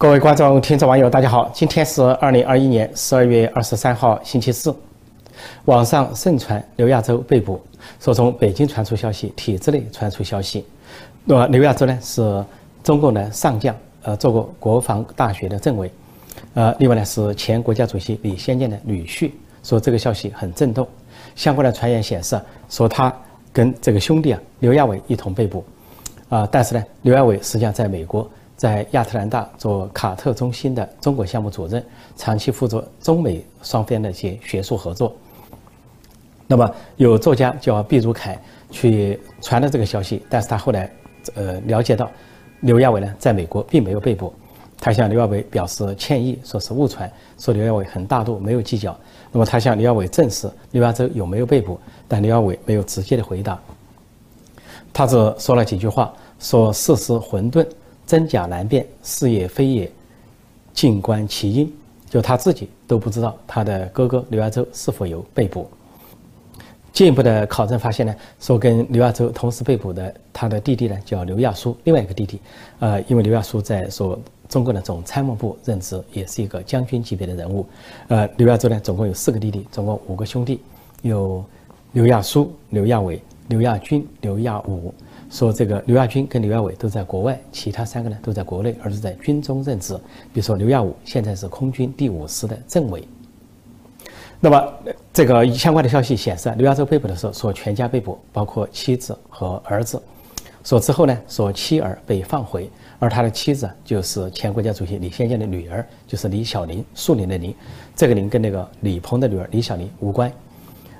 各位观众、听众、网友，大家好！今天是二零二一年十二月二十三号，星期四。网上盛传刘亚洲被捕，说从北京传出消息，体制内传出消息。那么刘亚洲呢，是中共的上将，呃，做过国防大学的政委，呃，另外呢是前国家主席李先念的女婿。说这个消息很震动。相关的传言显示，说他跟这个兄弟啊刘亚伟一同被捕，啊，但是呢，刘亚伟实际上在美国。在亚特兰大做卡特中心的中国项目主任，长期负责中美双边的一些学术合作。那么有作家叫毕如凯去传了这个消息，但是他后来呃了解到刘亚伟呢在美国并没有被捕，他向刘亚伟表示歉意，说是误传，说刘亚伟很大度，没有计较。那么他向刘亚伟证实刘亚洲有没有被捕，但刘亚伟没有直接的回答，他只说了几句话，说事实混沌。真假难辨，是也非也，静观其因。就他自己都不知道他的哥哥刘亚洲是否有被捕。进一步的考证发现呢，说跟刘亚洲同时被捕的他的弟弟呢叫刘亚书，另外一个弟弟，呃，因为刘亚书在说中国的总参谋部任职，也是一个将军级别的人物。呃，刘亚洲呢总共有四个弟弟，总共五个兄弟，有刘亚书、刘亚伟、刘亚军、刘亚武。说这个刘亚军跟刘亚伟都在国外，其他三个呢都在国内，而是在军中任职。比如说刘亚武现在是空军第五师的政委。那么这个相关的消息显示，刘亚洲被捕的时候说全家被捕，包括妻子和儿子。说之后呢说妻儿被放回，而他的妻子就是前国家主席李先念的女儿，就是李小玲，树林的林。这个林跟那个李鹏的女儿李小玲无关。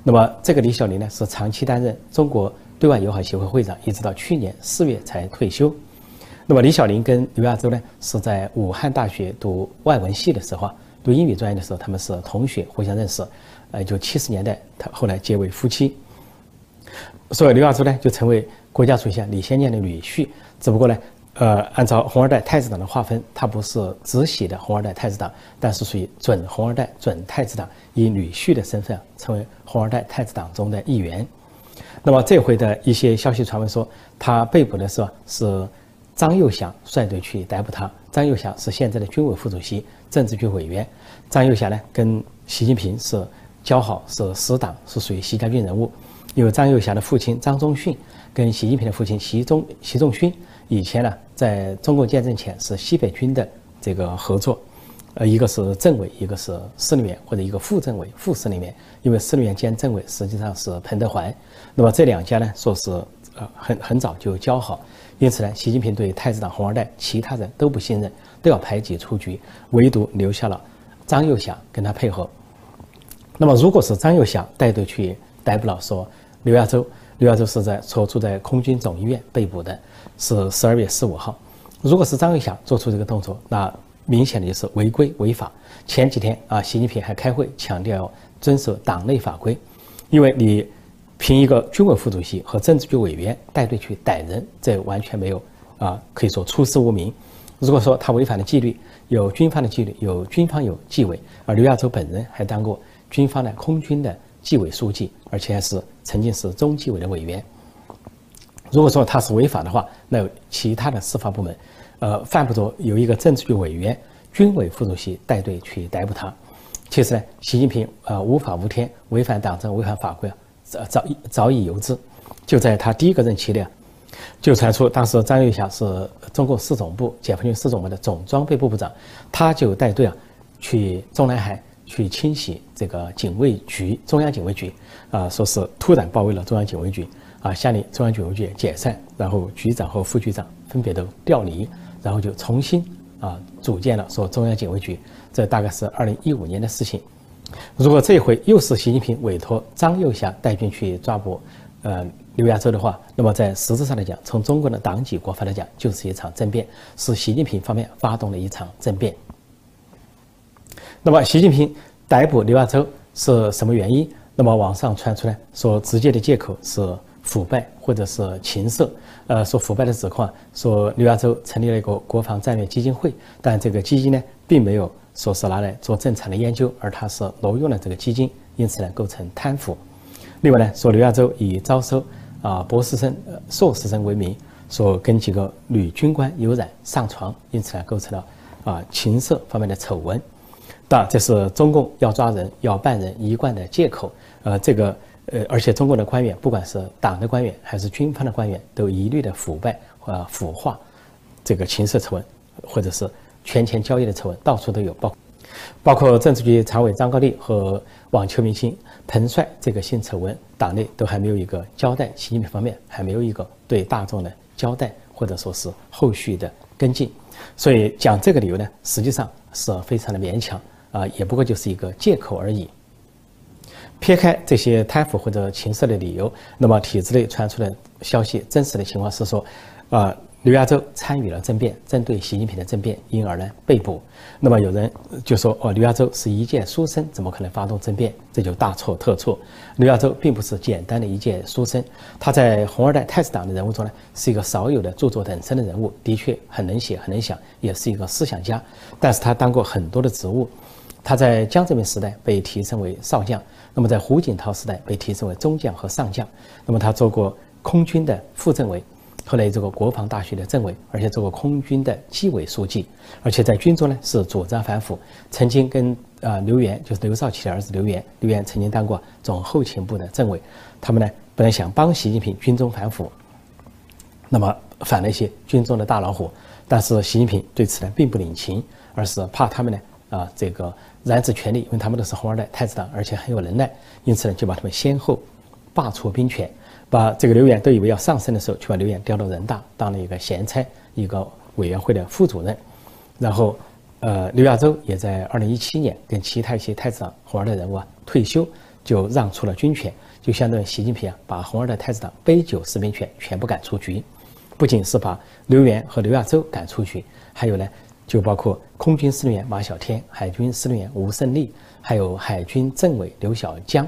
那么这个李小玲呢是长期担任中国。对外友好协会会长，一直到去年四月才退休。那么李小林跟刘亚洲呢，是在武汉大学读外文系的时候，读英语专业的时候，他们是同学，互相认识。呃，就七十年代，他后来结为夫妻。所以刘亚洲呢，就成为国家主席李先念的女婿。只不过呢，呃，按照红二代太子党的划分，他不是直系的红二代太子党，但是属于准红二代、准太子党，以女婿的身份成为红二代太子党中的一员。那么这回的一些消息传闻说，他被捕的时候是张又祥率队去逮捕他。张又祥是现在的军委副主席、政治局委员。张又祥呢，跟习近平是交好，是死党，是属于习家军人物。因为张又祥的父亲张宗逊跟习近平的父亲习仲习仲勋以前呢，在中共建政前是西北军的这个合作。呃，一个是政委，一个是司令员，或者一个副政委、副司令员。因为司令员兼政委实际上是彭德怀。那么这两家呢，说是呃很很早就交好，因此呢，习近平对太子党红二代其他人都不信任，都要排挤出局，唯独留下了张又祥跟他配合。那么如果是张又祥带队去逮捕了，说刘亚洲，刘亚洲是在所住在空军总医院被捕的，是十二月十五号。如果是张又祥做出这个动作，那明显的就是违规违法。前几天啊，习近平还开会强调要遵守党内法规，因为你凭一个军委副主席和政治局委员带队去逮人，这完全没有啊，可以说出师无名。如果说他违反了纪律，有军方的纪律，有军方有纪委，而刘亚洲本人还当过军方的空军的纪委书记，而且还是曾经是中纪委的委员。如果说他是违法的话，那其他的司法部门。呃，犯不着有一个政治局委员、军委副主席带队去逮捕他。其实呢，习近平呃无法无天，违反党政、违反法规啊，早早早已有之。就在他第一个任期里啊，就传出当时张又侠是中共四总部解放军四总部的总装备部部长，他就带队啊去中南海去清洗这个警卫局、中央警卫局啊，说是突然包围了中央警卫局啊，下令中央警卫局解散，然后局长和副局长分别都调离。然后就重新啊组建了说中央警卫局，这大概是二零一五年的事情。如果这回又是习近平委托张又侠带军去抓捕呃刘亚洲的话，那么在实质上来讲，从中国的党纪国法来讲，就是一场政变，是习近平方面发动的一场政变。那么习近平逮捕刘亚洲是什么原因？那么网上传出来说，直接的借口是。腐败或者是情色，呃，说腐败的指控，说刘亚洲成立了一个国防战略基金会，但这个基金呢，并没有说是拿来做正常的研究，而他是挪用了这个基金，因此呢，构成贪腐。另外呢，说刘亚洲以招收啊博士生、硕士生为名，说跟几个女军官有染上床，因此呢，构成了啊情色方面的丑闻。当然，这是中共要抓人、要办人一贯的借口。呃，这个呃，而且中国的官员，不管是党的官员还是军方的官员，都一律的腐败和腐化这个情色丑闻，或者是权钱交易的丑闻，到处都有。包包括政治局常委张高丽和网球明星彭帅这个性丑闻，党内都还没有一个交代，习近平方面还没有一个对大众的交代，或者说是后续的跟进。所以讲这个理由呢，实际上是非常的勉强。啊，也不过就是一个借口而已。撇开这些贪腐或者情色的理由，那么体制内传出的消息，真实的情况是说，啊，刘亚洲参与了政变，针对习近平的政变，因而呢被捕。那么有人就说，哦，刘亚洲是一介书生，怎么可能发动政变？这就大错特错。刘亚洲并不是简单的一介书生，他在红二代太子党的人物中呢，是一个少有的著作等身的人物，的确很能写，很能想，也是一个思想家。但是他当过很多的职务。他在江泽民时代被提升为少将，那么在胡锦涛时代被提升为中将和上将。那么他做过空军的副政委，后来做过国防大学的政委，而且做过空军的纪委书记。而且在军中呢是主张反腐，曾经跟啊刘源，就是刘少奇的儿子刘源，刘源曾经当过总后勤部的政委。他们呢本来想帮习近平军中反腐，那么反了一些军中的大老虎，但是习近平对此呢并不领情，而是怕他们呢啊这个。染指权力，因为他们都是红二代太子党，而且很有能耐，因此呢，就把他们先后罢黜兵权，把这个刘源都以为要上升的时候，就把刘源调到人大当了一个闲差，一个委员会的副主任。然后，呃，刘亚洲也在二零一七年跟其他一些太子党红二代人物啊退休，就让出了军权，就相当于习近平啊把红二代太子党杯酒释兵权全部赶出局，不仅是把刘源和刘亚洲赶出局，还有呢。就包括空军司令员马晓天、海军司令员吴胜利，还有海军政委刘小江，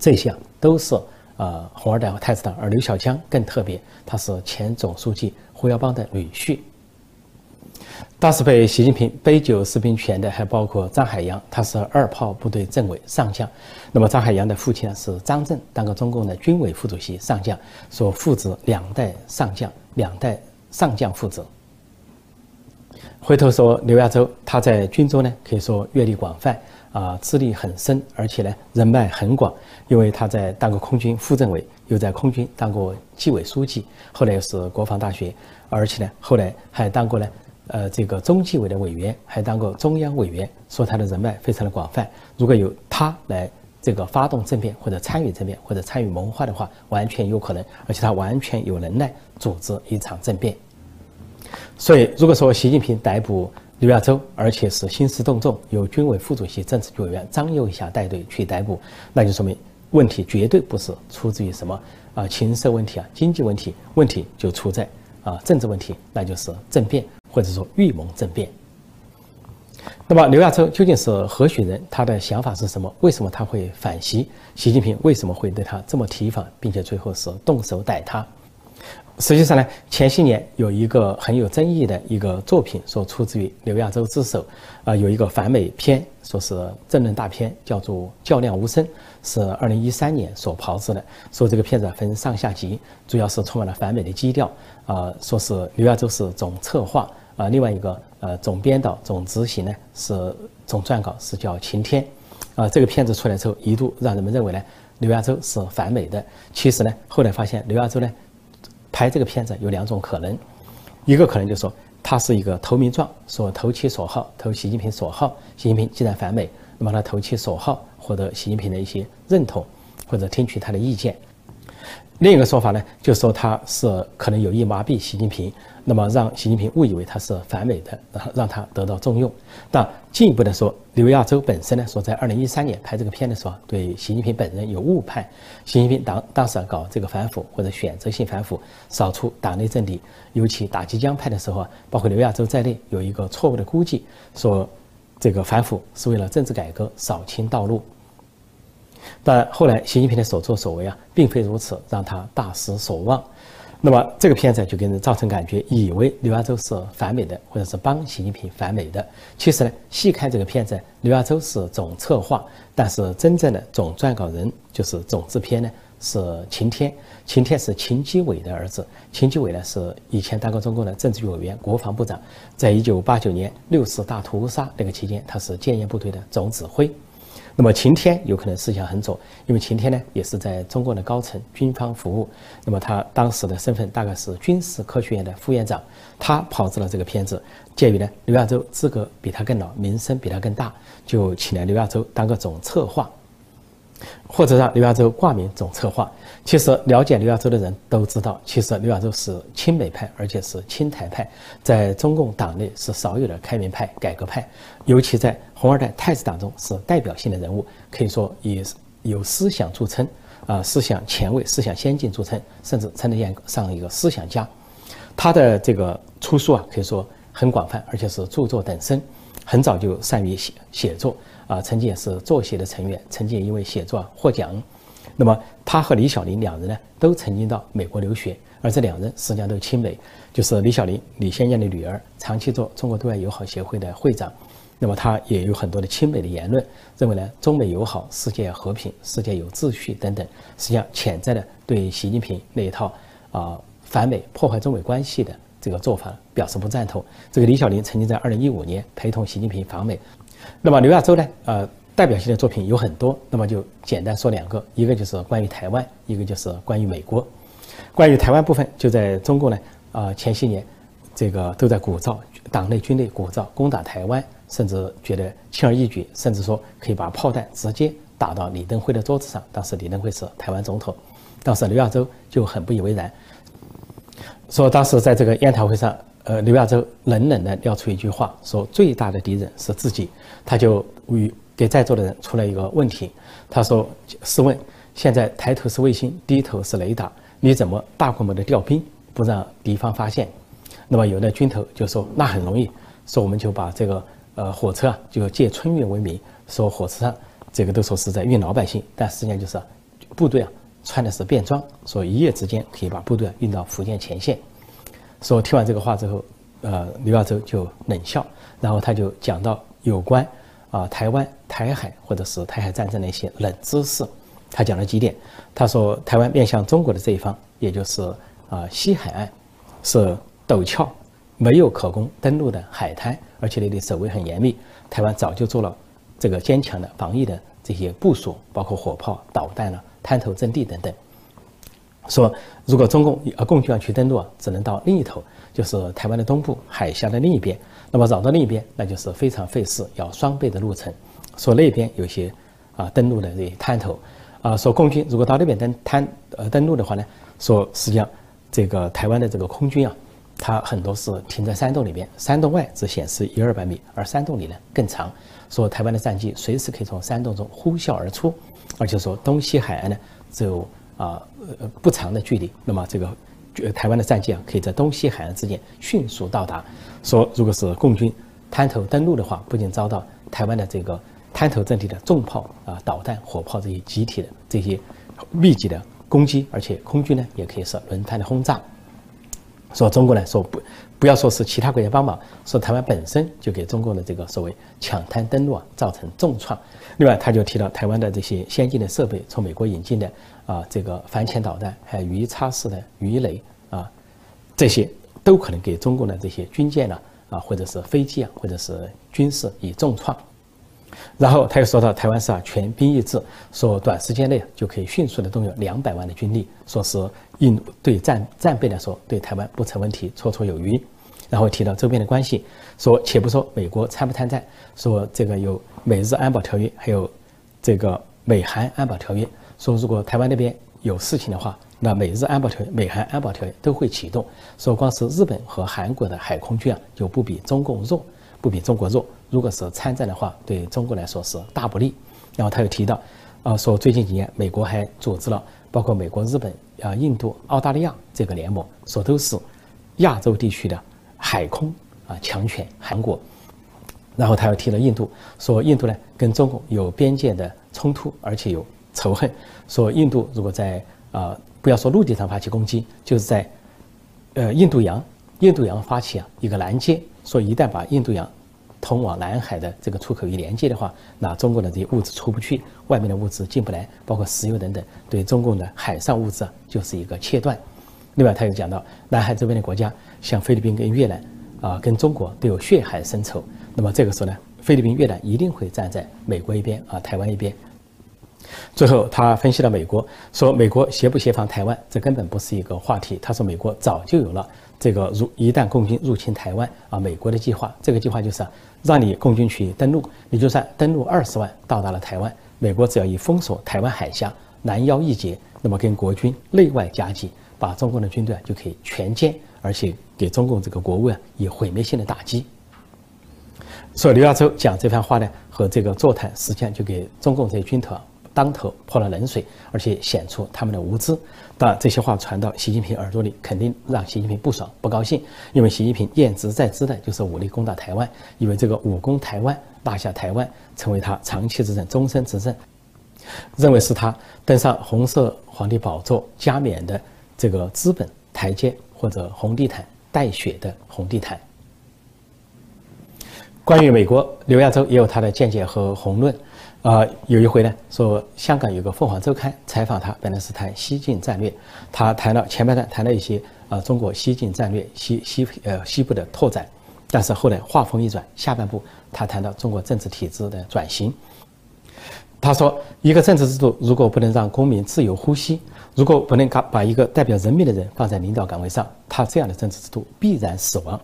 这些啊都是呃红二代和太子党，而刘小江更特别，他是前总书记胡耀邦的女婿。当时被习近平杯酒释兵权的还包括张海洋，他是二炮部队政委上将。那么张海洋的父亲呢是张震，当过中共的军委副主席上将，说父子两代上将，两代上将父子。回头说刘亚洲，他在军中呢，可以说阅历广泛啊，资历很深，而且呢人脉很广。因为他在当过空军副政委，又在空军当过纪委书记，后来又是国防大学，而且呢后来还当过呢呃这个中纪委的委员，还当过中央委员，说他的人脉非常的广泛。如果有他来这个发动政变或者参与政变或者参与谋划的话，完全有可能，而且他完全有能耐组织一场政变。所以，如果说习近平逮捕刘亚洲，而且是兴师动众，由军委副主席、政治局委员张又侠带队去逮捕，那就说明问题绝对不是出自于什么啊情色问题啊经济问题，问题就出在啊政治问题，那就是政变或者说预谋政变。那么刘亚洲究竟是何许人？他的想法是什么？为什么他会反袭？习近平为什么会对他这么提防，并且最后是动手逮他？实际上呢，前些年有一个很有争议的一个作品，说出自于刘亚洲之手，啊，有一个反美片，说是政论大片，叫做《较量无声》，是二零一三年所炮制的。说这个片子分上下集，主要是充满了反美的基调，啊，说是刘亚洲是总策划，啊，另外一个呃总编导、总执行呢是总撰稿是叫晴天，啊，这个片子出来之后，一度让人们认为呢刘亚洲是反美的。其实呢，后来发现刘亚洲呢。拍这个片子有两种可能，一个可能就是说他是一个投名状，说投其所好，投习近平所好。习近平既然反美，那么他投其所好，获得习近平的一些认同，或者听取他的意见。另一个说法呢，就是说他是可能有意麻痹习近平，那么让习近平误以为他是反美的，然后让他得到重用。但进一步的说，刘亚洲本身呢，说在二零一三年拍这个片的时候，对习近平本人有误判。习近平当当时搞这个反腐或者选择性反腐，扫除党内政敌，尤其打击江派的时候，包括刘亚洲在内，有一个错误的估计，说这个反腐是为了政治改革，扫清道路。但后来，习近平的所作所为啊，并非如此，让他大失所望。那么这个片子就给人造成感觉，以为刘亚洲是反美的，或者是帮习近平反美的。其实呢，细看这个片子，刘亚洲是总策划，但是真正的总撰稿人就是总制片呢，是秦天，秦天是秦基伟的儿子。秦基伟呢是以前当过中共的政治局委员、国防部长，在一九八九年六四大屠杀那个期间，他是建业部队的总指挥。那么晴天有可能思想很左，因为晴天呢也是在中国的高层军方服务。那么他当时的身份大概是军事科学院的副院长。他跑制了这个片子，鉴于呢刘亚洲资格比他更老，名声比他更大，就请来刘亚洲当个总策划。或者让刘亚洲挂名总策划。其实了解刘亚洲的人都知道，其实刘亚洲是亲美派，而且是亲台派，在中共党内是少有的开明派、改革派，尤其在红二代太子党中是代表性的人物，可以说以有思想著称，啊，思想前卫、思想先进著称，甚至称得上一个思想家。他的这个出书啊，可以说很广泛，而且是著作等身，很早就善于写写作。啊，曾经也是作协的成员，曾经也因为写作获奖。那么他和李小林两人呢，都曾经到美国留学，而这两人实际上都亲美。就是李小林，李先念的女儿，长期做中国对外友好协会的会长。那么他也有很多的亲美的言论，认为呢，中美友好，世界和平，世界有秩序等等。实际上潜在的对习近平那一套啊反美、破坏中美关系的这个做法表示不赞同。这个李小林曾经在二零一五年陪同习近平访美。那么刘亚洲呢？呃，代表性的作品有很多，那么就简单说两个，一个就是关于台湾，一个就是关于美国。关于台湾部分，就在中国呢，啊，前些年，这个都在鼓噪，党内军内鼓噪攻打台湾，甚至觉得轻而易举，甚至说可以把炮弹直接打到李登辉的桌子上。当时李登辉是台湾总统，当时刘亚洲就很不以为然，说当时在这个研讨会上。呃，刘亚洲冷冷地撂出一句话，说最大的敌人是自己。他就与给在座的人出了一个问题，他说：“试问，现在抬头是卫星，低头是雷达，你怎么大规模的调兵，不让敌方发现？”那么有的军头就说：“那很容易，说我们就把这个呃火车啊，就借春运为名，说火车上这个都说是在运老百姓，但实际上就是部队啊穿的是便装，说一夜之间可以把部队运到福建前线。”说听完这个话之后，呃，刘亚洲就冷笑，然后他就讲到有关啊台湾、台海或者是台海战争的一些冷知识。他讲了几点，他说台湾面向中国的这一方，也就是啊西海岸，是陡峭，没有可供登陆的海滩，而且那里守卫很严密。台湾早就做了这个坚强的防御的这些部署，包括火炮、导弹啊、滩头阵地等等。说，如果中共呃共军要去登陆啊，只能到另一头，就是台湾的东部海峡的另一边。那么绕到另一边，那就是非常费事，要双倍的路程。说那边有些啊登陆的这些滩头，啊说共军如果到那边登滩呃登陆的话呢，说实际上这个台湾的这个空军啊，它很多是停在山洞里面，山洞外只显示一二百米，而山洞里呢更长。说台湾的战机随时可以从山洞中呼啸而出，而且说东西海岸呢只有。啊，呃，不长的距离，那么这个，台湾的战舰，可以在东西海岸之间迅速到达。说，如果是共军滩头登陆的话，不仅遭到台湾的这个滩头阵地的重炮啊、导弹、火炮这些集体的这些密集的攻击，而且空军呢也可以是轮胎的轰炸。说中国呢说不，不要说是其他国家帮忙，说台湾本身就给中国的这个所谓抢滩登陆啊造成重创。另外，他就提到台湾的这些先进的设备，从美国引进的。啊，这个反潜导弹，还有鱼叉式的鱼雷啊，这些都可能给中国的这些军舰呢，啊，或者是飞机啊，或者是军事以重创。然后他又说到，台湾是啊全兵役制，说短时间内就可以迅速的动用两百万的军力，说是应对战战备来说，对台湾不成问题，绰绰有余。然后提到周边的关系，说且不说美国参不参战，说这个有美日安保条约，还有这个美韩安保条约。说如果台湾那边有事情的话，那美日安保条约、美韩安保条约都会启动。说光是日本和韩国的海空军啊，就不比中共弱，不比中国弱。如果是参战的话，对中国来说是大不利。然后他又提到，啊，说最近几年美国还组织了包括美国、日本、啊印度、澳大利亚这个联盟，说都是亚洲地区的海空啊强权。韩国，然后他又提了印度，说印度呢跟中共有边界的冲突，而且有。仇恨，说印度如果在啊，不要说陆地上发起攻击，就是在，呃，印度洋，印度洋发起啊一个拦截，说一旦把印度洋通往南海的这个出口一连接的话，那中国的这些物资出不去，外面的物资进不来，包括石油等等，对中共的海上物资就是一个切断。另外，他又讲到南海周边的国家，像菲律宾跟越南，啊，跟中国都有血海深仇。那么这个时候呢，菲律宾、越南一定会站在美国一边啊，台湾一边。最后，他分析了美国，说美国协不协防台湾，这根本不是一个话题。他说，美国早就有了这个入一旦共军入侵台湾啊，美国的计划，这个计划就是让你共军去登陆，你就算登陆二十万到达了台湾，美国只要一封锁台湾海峡，拦腰一截，那么跟国军内外夹击，把中共的军队啊就可以全歼，而且给中共这个国务啊以毁灭性的打击。所以刘亚洲讲这番话呢，和这个座谈，实际上就给中共这些军头。当头泼了冷水，而且显出他们的无知。当然，这些话传到习近平耳朵里，肯定让习近平不爽、不高兴。因为习近平念之在之的就是武力攻打台湾，因为这个武攻台湾、拿下台湾，成为他长期执政、终身执政，认为是他登上红色皇帝宝座加冕的这个资本台阶或者红地毯带血的红地毯。关于美国，刘亚洲也有他的见解和宏论。啊，有一回呢，说香港有个《凤凰周刊》采访他，本来是谈西进战略，他谈了前半段谈了一些啊中国西进战略西西呃西部的拓展，但是后来话锋一转，下半部他谈到中国政治体制的转型。他说，一个政治制度如果不能让公民自由呼吸，如果不能把把一个代表人民的人放在领导岗位上，他这样的政治制度必然死亡。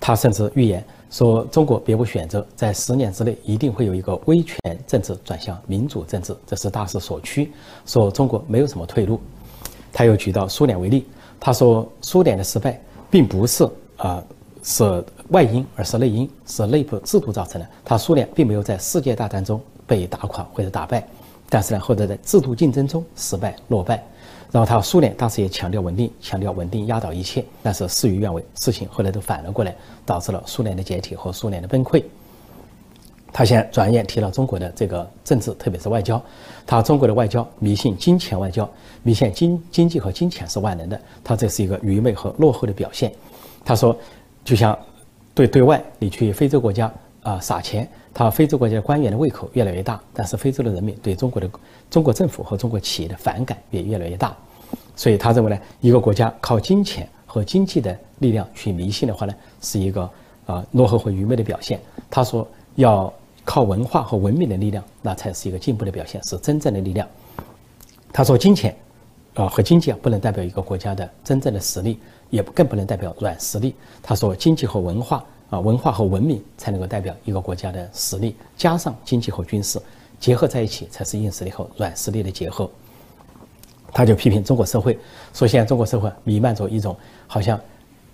他甚至预言。说中国别无选择，在十年之内一定会有一个威权政治转向民主政治，这是大势所趋。说中国没有什么退路。他又举到苏联为例，他说苏联的失败并不是啊是外因，而是内因，是内部制度造成的。他苏联并没有在世界大战中被打垮或者打败，但是呢，后来在制度竞争中失败落败。然后他苏联当时也强调稳定，强调稳定压倒一切，但是事与愿违，事情后来都反了过来，导致了苏联的解体和苏联的崩溃。他现在转眼提到中国的这个政治，特别是外交，他中国的外交迷信金钱外交，迷信经经济和金钱是万能的，他这是一个愚昧和落后的表现。他说，就像对对外，你去非洲国家啊撒钱。他非洲国家官员的胃口越来越大，但是非洲的人民对中国的中国政府和中国企业的反感也越来越大，所以他认为呢，一个国家靠金钱和经济的力量去迷信的话呢，是一个啊落后和愚昧的表现。他说要靠文化和文明的力量，那才是一个进步的表现，是真正的力量。他说金钱啊和经济啊不能代表一个国家的真正的实力，也更不能代表软实力。他说经济和文化。啊，文化和文明才能够代表一个国家的实力，加上经济和军事结合在一起，才是硬实力和软实力的结合。他就批评中国社会，说现在中国社会弥漫着一种好像，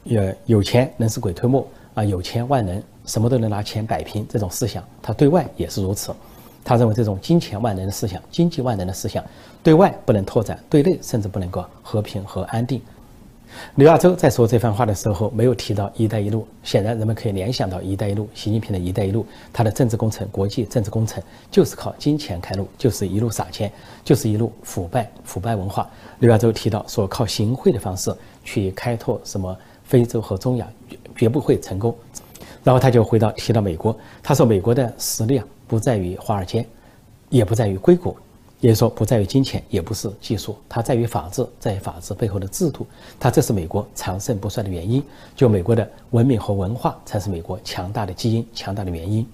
呃，有钱能使鬼推磨啊，有钱万能，什么都能拿钱摆平这种思想。他对外也是如此，他认为这种金钱万能的思想、经济万能的思想，对外不能拓展，对内甚至不能够和平和安定。刘亚洲在说这番话的时候，没有提到“一带一路”。显然，人们可以联想到“一带一路”，习近平的一带一路，他的政治工程、国际政治工程就是靠金钱开路，就是一路撒钱，就是一路腐败、腐败文化。刘亚洲提到说，靠行贿的方式去开拓什么非洲和中亚，绝不会成功。然后他就回到提到美国，他说美国的实力啊，不在于华尔街，也不在于硅谷。也就是说，不在于金钱，也不是技术，它在于法治，在于法治背后的制度。它这是美国长盛不衰的原因。就美国的文明和文化，才是美国强大的基因、强大的原因。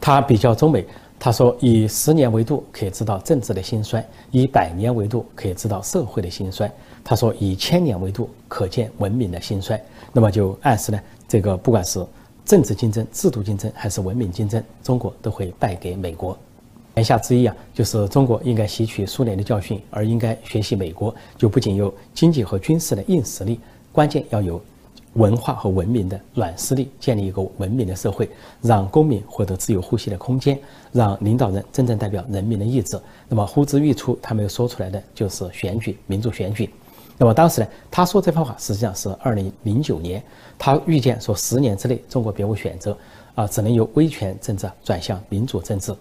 他比较中美，他说以十年维度可以知道政治的兴衰，以百年维度可以知道社会的兴衰。他说以千年维度可见文明的兴衰。那么就暗示呢，这个不管是政治竞争、制度竞争，还是文明竞争，中国都会败给美国。言下之意啊，就是中国应该吸取苏联的教训，而应该学习美国，就不仅有经济和军事的硬实力，关键要有文化和文明的软实力，建立一个文明的社会，让公民获得自由呼吸的空间，让领导人真正代表人民的意志。那么呼之欲出，他没有说出来的就是选举，民主选举。那么当时呢，他说这番话实际上是二零零九年，他预见说十年之内中国别无选择，啊，只能由威权政治转向民主政治。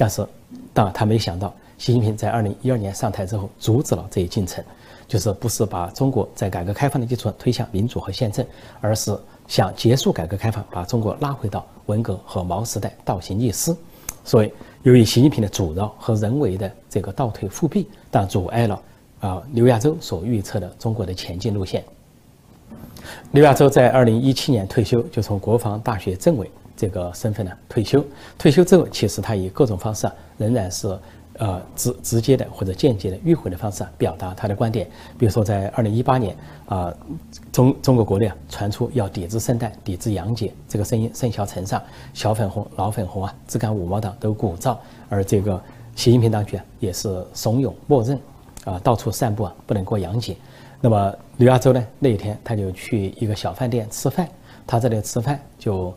但是，但他没想到，习近平在二零一二年上台之后，阻止了这一进程，就是不是把中国在改革开放的基础上推向民主和宪政，而是想结束改革开放，把中国拉回到文革和毛时代，倒行逆施。所以，由于习近平的阻挠和人为的这个倒退复辟，但阻碍了啊刘亚洲所预测的中国的前进路线。刘亚洲在二零一七年退休，就从国防大学政委这个身份呢退休。退休之后，其实他以各种方式啊，仍然是呃直直接的或者间接的迂回的方式啊，表达他的观点。比如说，在二零一八年啊，中中国国内啊传出要抵制圣诞、抵制洋节这个声音甚嚣尘上，小粉红、老粉红啊，只敢五毛党都鼓噪，而这个习近平当局啊也是怂恿默认啊，到处散布啊不能过洋节。那么刘亚洲呢？那一天他就去一个小饭店吃饭，他在那吃饭就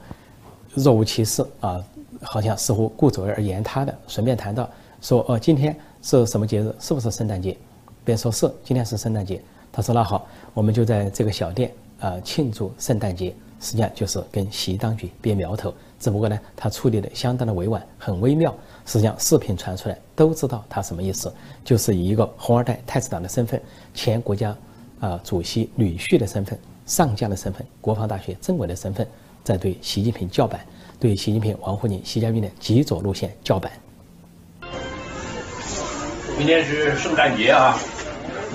若无其事啊，好像似乎顾左右而言他的，顺便谈到说：“哦，今天是什么节日？是不是圣诞节？”别说是，今天是圣诞节。他说：“那好，我们就在这个小店啊庆祝圣诞节。”实际上就是跟习当局别苗头，只不过呢，他处理的相当的委婉，很微妙。实际上视频传出来都知道他什么意思，就是以一个红二代太子党的身份，前国家。啊，主席女婿的身份，上将的身份，国防大学政委的身份，在对习近平叫板，对习近平、王沪宁、习家军的极左路线叫板。明天是圣诞节啊，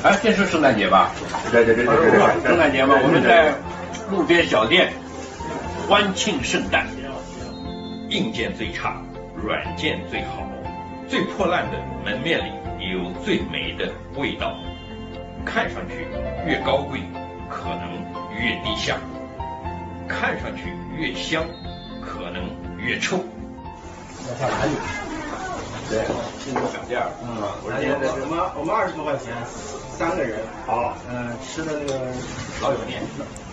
哎，这是圣诞节吧？对对对对对对，圣诞节嘛，我们在路边小店欢庆圣诞。硬件最差，软件最好，最破烂的门面里有最美的味道。看上去越高贵，可能越低下；看上去越香，可能越臭。要下哪里？对，进个小店儿。嗯，我我们我们二十多块钱，三个人。好。嗯，吃的那个老友面，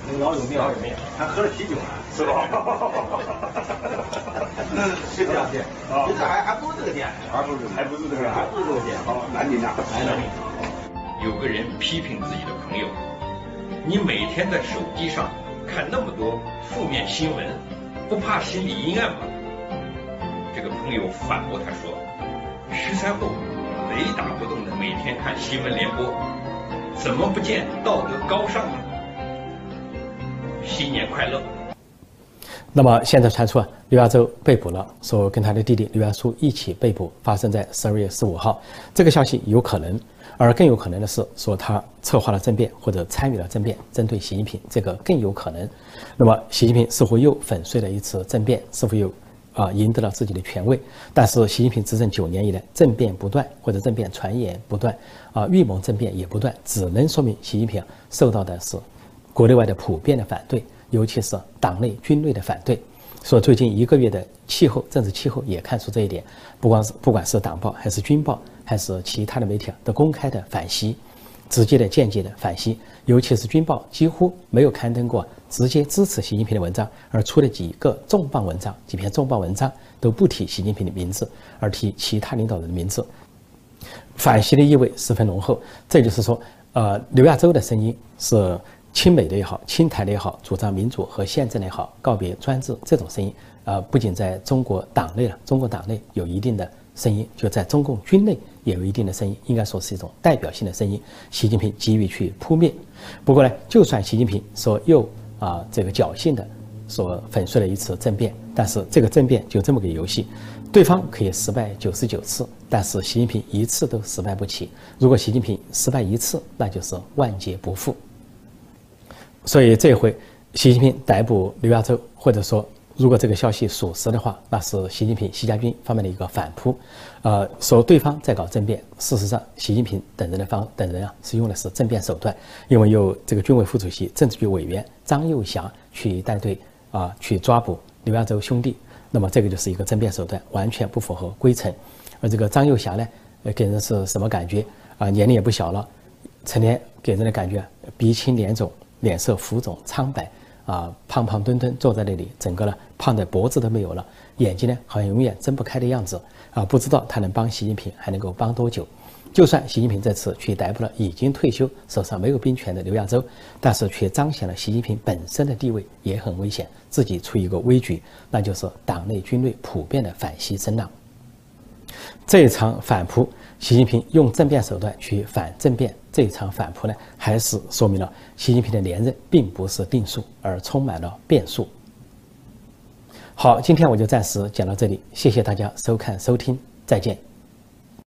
那个老友面，老友面，还喝了啤酒呢，是吧？是这样店。其实还还不如这个店，还不如还不如这个，还不如这个店。好，南京的，南京。有个人批评自己的朋友：“你每天在手机上看那么多负面新闻，不怕心里阴暗吗？”这个朋友反驳他说：“十三后雷打不动的每天看新闻联播，怎么不见道德高尚呢？”新年快乐！那么现在传出啊，刘亚洲被捕了，说跟他的弟弟刘亚初一起被捕，发生在十二月十五号。这个消息有可能。而更有可能的是，说他策划了政变或者参与了政变，针对习近平，这个更有可能。那么，习近平似乎又粉碎了一次政变，似乎又啊赢得了自己的权位。但是，习近平执政九年以来，政变不断，或者政变传言不断，啊，预谋政变也不断，只能说明习近平受到的是国内外的普遍的反对，尤其是党内军内的反对。说最近一个月的气候，政治气候也看出这一点。不光是不管是党报还是军报。还是其他的媒体啊，都公开的反袭，直接的、间接的反袭，尤其是军报几乎没有刊登过直接支持习近平的文章，而出了几个重磅文章，几篇重磅文章都不提习近平的名字，而提其他领导人的名字，反袭的意味十分浓厚。这就是说，呃，刘亚洲的声音是亲美的也好，亲台的也好，主张民主和宪政的也好，告别专制这种声音，呃，不仅在中国党内了，中国党内有一定的声音，就在中共军内。也有一定的声音，应该说是一种代表性的声音。习近平急于去扑灭。不过呢，就算习近平说又啊这个侥幸的说粉碎了一次政变，但是这个政变就这么个游戏，对方可以失败九十九次，但是习近平一次都失败不起。如果习近平失败一次，那就是万劫不复。所以这回习近平逮捕刘亚洲，或者说。如果这个消息属实的话，那是习近平、习家军方面的一个反扑，呃，说对方在搞政变。事实上，习近平等人的方等人啊，是用的是政变手段，因为有这个军委副主席、政治局委员张又侠去带队啊，去抓捕刘亚洲兄弟。那么这个就是一个政变手段，完全不符合规程。而这个张又侠呢，给人是什么感觉啊？年龄也不小了，成天给人的感觉鼻青脸肿，脸色浮肿苍白。啊，胖胖墩墩坐在那里，整个呢胖的脖子都没有了，眼睛呢好像永远睁不开的样子啊！不知道他能帮习近平还能够帮多久？就算习近平这次去逮捕了已经退休、手上没有兵权的刘亚洲，但是却彰显了习近平本身的地位也很危险，自己处于一个危局，那就是党内军内普遍的反西声浪。这一场反扑，习近平用政变手段去反政变。这场反扑呢，还是说明了习近平的连任并不是定数，而充满了变数。好，今天我就暂时讲到这里，谢谢大家收看收听，再见。